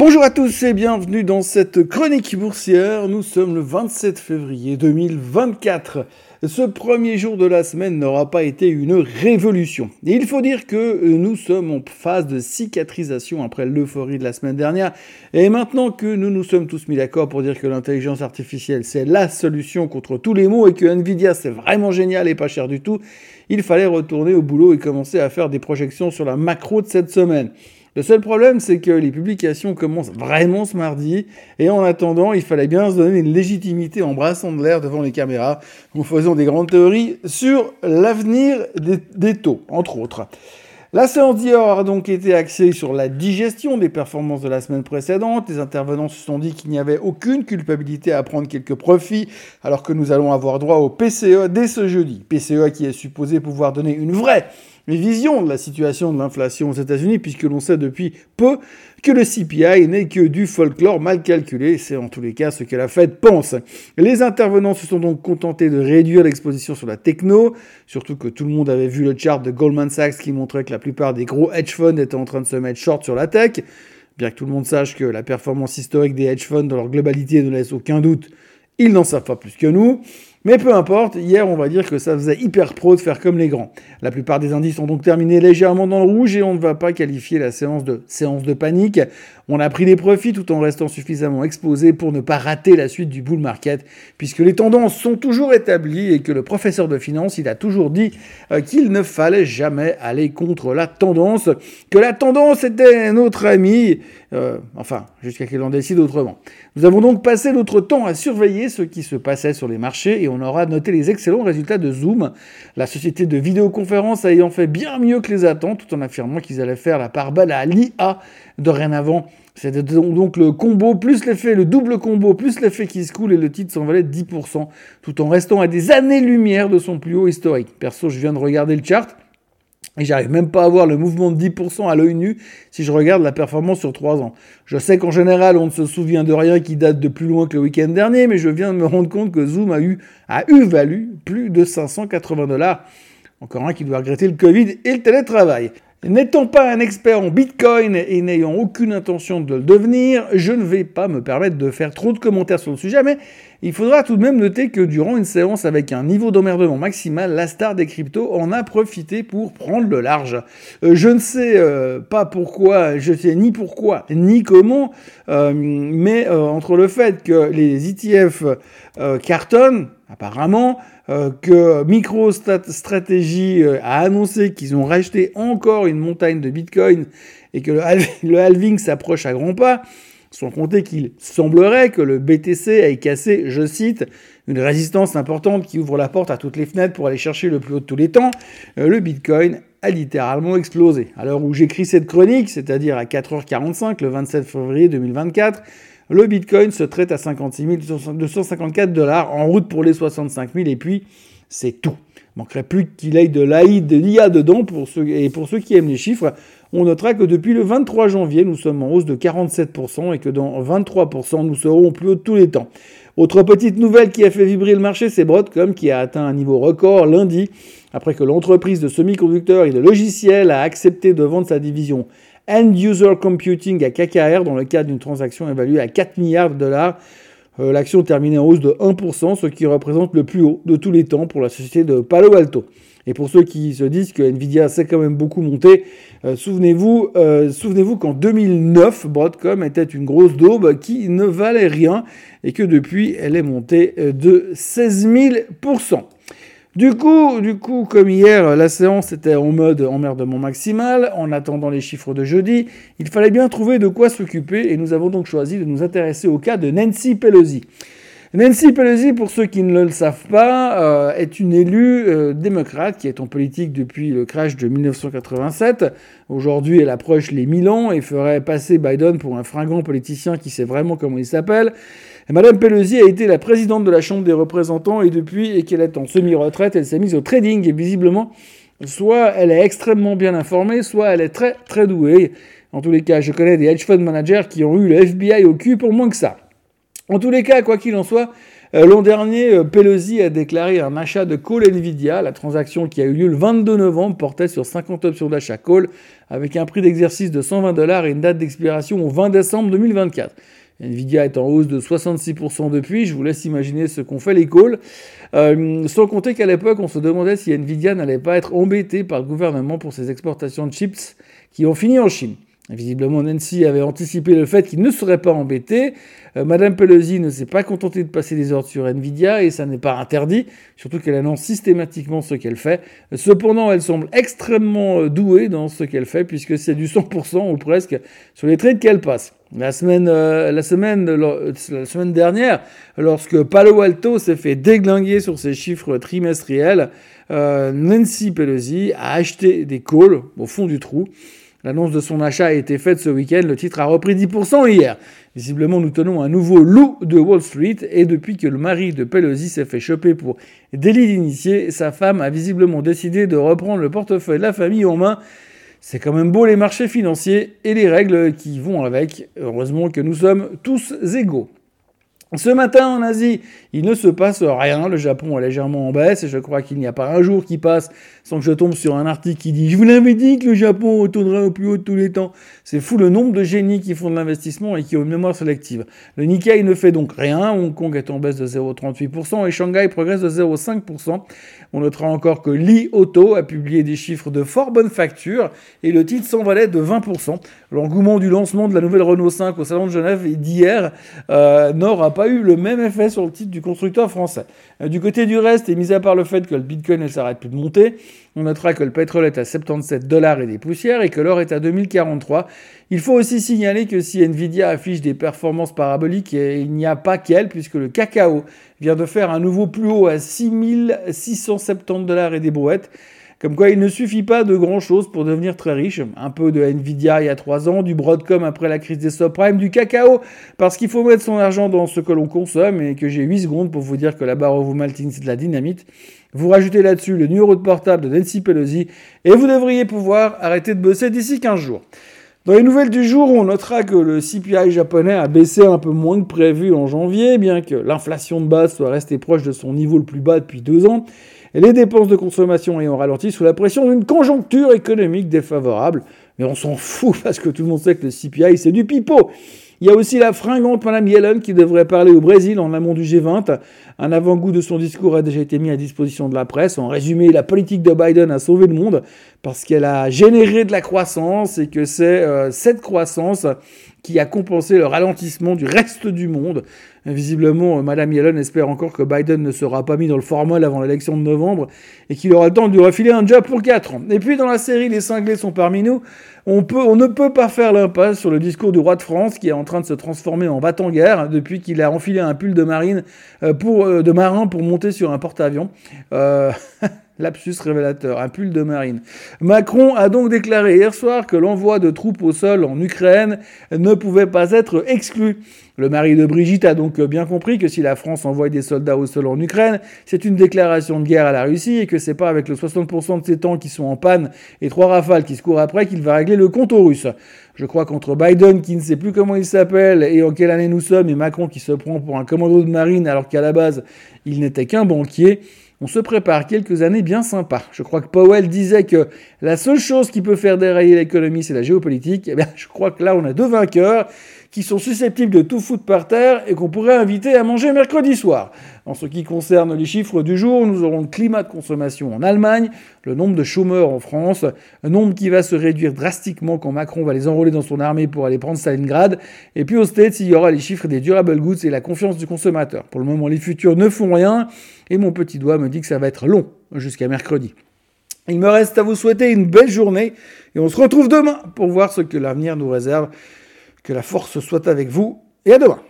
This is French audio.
Bonjour à tous et bienvenue dans cette chronique boursière. Nous sommes le 27 février 2024. Ce premier jour de la semaine n'aura pas été une révolution. Il faut dire que euh, nous sommes en phase de cicatrisation après l'euphorie de la semaine dernière. Et maintenant que nous nous sommes tous mis d'accord pour dire que l'intelligence artificielle c'est la solution contre tous les maux et que Nvidia c'est vraiment génial et pas cher du tout, il fallait retourner au boulot et commencer à faire des projections sur la macro de cette semaine. Le seul problème, c'est que les publications commencent vraiment ce mardi, et en attendant, il fallait bien se donner une légitimité en brassant de l'air devant les caméras, en faisant des grandes théories sur l'avenir des, taux, entre autres. La séance d'hier a donc été axée sur la digestion des performances de la semaine précédente. Les intervenants se sont dit qu'il n'y avait aucune culpabilité à prendre quelques profits, alors que nous allons avoir droit au PCE dès ce jeudi. PCE qui est supposé pouvoir donner une vraie vision de la situation de l'inflation aux États-Unis, puisque l'on sait depuis peu que le CPI n'est que du folklore mal calculé. C'est en tous les cas ce que la Fed pense. Les intervenants se sont donc contentés de réduire l'exposition sur la techno, surtout que tout le monde avait vu le chart de Goldman Sachs qui montrait que la plupart des gros hedge funds étaient en train de se mettre short sur la tech. Bien que tout le monde sache que la performance historique des hedge funds dans leur globalité ne laisse aucun doute, ils n'en savent pas plus que nous. Mais peu importe, hier on va dire que ça faisait hyper pro de faire comme les grands. La plupart des indices ont donc terminé légèrement dans le rouge et on ne va pas qualifier la séance de séance de panique. On a pris des profits tout en restant suffisamment exposé pour ne pas rater la suite du bull market puisque les tendances sont toujours établies et que le professeur de finance il a toujours dit euh, qu'il ne fallait jamais aller contre la tendance, que la tendance était notre ami, euh, enfin jusqu'à qu'elle en décide autrement. Nous avons donc passé notre temps à surveiller ce qui se passait sur les marchés et on aura noté les excellents résultats de Zoom, la société de vidéoconférence ayant fait bien mieux que les attentes, tout en affirmant qu'ils allaient faire la part belle à l'IA dorénavant. C'était donc le combo plus l'effet, le double combo plus l'effet qui se coule et le titre s'envolait de 10%, tout en restant à des années-lumière de son plus haut historique. Perso, je viens de regarder le chart. Et j'arrive même pas à voir le mouvement de 10% à l'œil nu si je regarde la performance sur 3 ans. Je sais qu'en général, on ne se souvient de rien qui date de plus loin que le week-end dernier, mais je viens de me rendre compte que Zoom a eu, a eu valu plus de 580 dollars. Encore un qui doit regretter le Covid et le télétravail. N'étant pas un expert en Bitcoin et n'ayant aucune intention de le devenir, je ne vais pas me permettre de faire trop de commentaires sur le sujet, mais il faudra tout de même noter que durant une séance avec un niveau d'emmerdement maximal, la star des cryptos en a profité pour prendre le large. Euh, je ne sais euh, pas pourquoi, je sais ni pourquoi ni comment, euh, mais entre le fait que les ETF cartonnent, apparemment, que MicroStrategy a annoncé qu'ils ont racheté encore une montagne de Bitcoin et que le halving s'approche à grands pas, sans compter qu'il semblerait que le BTC ait cassé, je cite, une résistance importante qui ouvre la porte à toutes les fenêtres pour aller chercher le plus haut de tous les temps, euh, le Bitcoin a littéralement explosé. À l'heure où j'écris cette chronique, c'est-à-dire à 4h45 le 27 février 2024, le Bitcoin se traite à 56 254 dollars en route pour les 65 000 et puis c'est tout. Manquerait plus qu'il aille de l'AI, de l'IA dedans pour ceux, et pour ceux qui aiment les chiffres, on notera que depuis le 23 janvier, nous sommes en hausse de 47% et que dans 23%, nous serons au plus haut de tous les temps. Autre petite nouvelle qui a fait vibrer le marché, c'est Broadcom qui a atteint un niveau record lundi après que l'entreprise de semi-conducteurs et de logiciels a accepté de vendre sa division End User Computing à KKR dans le cadre d'une transaction évaluée à 4 milliards de dollars. Euh, l'action terminait en hausse de 1%, ce qui représente le plus haut de tous les temps pour la société de Palo Alto. Et pour ceux qui se disent que Nvidia s'est quand même beaucoup monté, euh, souvenez-vous, euh, souvenez-vous qu'en 2009, Broadcom était une grosse daube qui ne valait rien et que depuis, elle est montée de 16 000%. Du coup, du coup, comme hier, la séance était en mode emmerdement maximal, en attendant les chiffres de jeudi, il fallait bien trouver de quoi s'occuper et nous avons donc choisi de nous intéresser au cas de Nancy Pelosi. Nancy Pelosi, pour ceux qui ne le savent pas, euh, est une élue euh, démocrate qui est en politique depuis le crash de 1987. Aujourd'hui, elle approche les 1000 ans et ferait passer Biden pour un fringant politicien qui sait vraiment comment il s'appelle. Madame Pelosi a été la présidente de la Chambre des représentants et depuis et qu'elle est en semi-retraite, elle s'est mise au trading et visiblement, soit elle est extrêmement bien informée, soit elle est très très douée. En tous les cas, je connais des hedge fund managers qui ont eu le FBI au cul pour moins que ça. En tous les cas, quoi qu'il en soit, Euh, l'an dernier, euh, Pelosi a déclaré un achat de call Nvidia. La transaction qui a eu lieu le 22 novembre portait sur 50 options d'achat call avec un prix d'exercice de 120 dollars et une date d'expiration au 20 décembre 2024. Nvidia est en hausse de 66% depuis, je vous laisse imaginer ce qu'ont fait les calls. Euh, sans compter qu'à l'époque, on se demandait si Nvidia n'allait pas être embêté par le gouvernement pour ses exportations de chips qui ont fini en Chine. Visiblement, Nancy avait anticipé le fait qu'il ne serait pas embêté. Euh, Madame Pelosi ne s'est pas contentée de passer des ordres sur Nvidia et ça n'est pas interdit, surtout qu'elle annonce systématiquement ce qu'elle fait. Cependant, elle semble extrêmement euh, douée dans ce qu'elle fait puisque c'est du 100% ou presque sur les trades qu'elle passe. La semaine, euh, la, semaine, la semaine dernière, lorsque Palo Alto s'est fait déglinguer sur ses chiffres trimestriels, Nancy Pelosi a acheté des calls au fond du trou. L'annonce de son achat a été faite ce week-end. Le titre a repris 10% hier. Visiblement, nous tenons un nouveau loup de Wall Street. Et depuis que le mari de Pelosi s'est fait choper pour délit d'initié, sa femme a visiblement décidé de reprendre le portefeuille de la famille en main. C'est quand même beau les marchés financiers et les règles qui vont avec. Heureusement que nous sommes tous égaux. Ce matin en Asie, il ne se passe rien. Le Japon est légèrement en baisse et je crois qu'il n'y a pas un jour qui passe sans que je tombe sur un article qui dit Je vous l'avais dit que le Japon retournerait au plus haut de tous les temps. C'est fou le nombre de génies qui font de l'investissement et qui ont une mémoire sélective. Le Nikkei ne fait donc rien. Hong Kong est en baisse de 0,38% et Shanghai progresse de 0,5%. On notera encore que Li Auto a publié des chiffres de fort bonne facture et le titre s'envalait de 20%. L'engouement du lancement de la nouvelle Renault 5 au Salon de Genève d'hier euh, n'aura pas eu le même effet sur le titre du constructeur français. Euh, du côté du reste, et mis à part le fait que le Bitcoin ne s'arrête plus de monter, on notera que le pétrole est à 77 dollars et des poussières et que l'or est à 2043. Il faut aussi signaler que si Nvidia affiche des performances paraboliques, il n'y a pas qu'elle, puisque le cacao vient de faire un nouveau plus haut à 6670 dollars et des brouettes. Comme quoi, il ne suffit pas de grand chose pour devenir très riche. Un peu de Nvidia il y a 3 ans, du Broadcom après la crise des subprimes, du cacao, parce qu'il faut mettre son argent dans ce que l'on consomme et que j'ai 8 secondes pour vous dire que la barre au Maltine, c'est de la dynamite. Vous rajoutez là-dessus le numéro de portable de Nancy Pelosi et vous devriez pouvoir arrêter de bosser d'ici 15 jours. Dans les nouvelles du jour, on notera que le CPI japonais a baissé un peu moins que prévu en janvier, bien que l'inflation de base soit restée proche de son niveau le plus bas depuis deux ans, les dépenses de consommation ayant ralenti sous la pression d'une conjoncture économique défavorable. Mais on s'en fout parce que tout le monde sait que le CPI c'est du pipeau. Il y a aussi la fringante Madame Yellen qui devrait parler au Brésil en amont du G20. Un avant-goût de son discours a déjà été mis à disposition de la presse. En résumé, la politique de Biden a sauvé le monde parce qu'elle a généré de la croissance et que c'est euh, cette croissance qui a compensé le ralentissement du reste du monde. Visiblement, euh, Madame Yellen espère encore que Biden ne sera pas mis dans le formol avant l'élection de novembre et qu'il aura le temps de lui refiler un job pour 4 ans. Et puis dans la série Les cinglés sont parmi nous, on, peut, on ne peut pas faire l'impasse sur le discours du roi de France qui est en train de se transformer en battant-guerre depuis qu'il a enfilé un pull de marine euh, pour, euh, de marin pour monter sur un porte-avions. Lapsus révélateur, un pull de marine. Macron a donc déclaré hier soir que l'envoi de troupes au sol en Ukraine ne pouvait pas être exclu. Le mari de Brigitte a donc bien compris que si la France envoie des soldats au sol en Ukraine, c'est une déclaration de guerre à la Russie et que c'est pas avec le 60% de ses tanks qui sont en panne et trois rafales qui se courent après qu'il va régler le compte aux Russes. Je crois qu'entre Biden, qui ne sait plus comment il s'appelle et en quelle année nous sommes, et Macron qui se prend pour un commando de marine alors qu'à la base, il n'était qu'un banquier, on se prépare quelques années bien sympas. Je crois que Powell disait que la seule chose qui peut faire dérailler l'économie, c'est la géopolitique. Eh bien, je crois que là, on a deux vainqueurs qui sont susceptibles de tout foutre par terre et qu'on pourrait inviter à manger mercredi soir. En ce qui concerne les chiffres du jour, nous aurons le climat de consommation en Allemagne, le nombre de chômeurs en France, un nombre qui va se réduire drastiquement quand Macron va les enrôler dans son armée pour aller prendre Stalingrad, et puis aux States, il y aura les chiffres des durable goods et la confiance du consommateur. Pour le moment, les futurs ne font rien, et mon petit doigt me dit que ça va être long jusqu'à mercredi. Il me reste à vous souhaiter une belle journée et on se retrouve demain pour voir ce que l'avenir nous réserve. Que la force soit avec vous et à demain.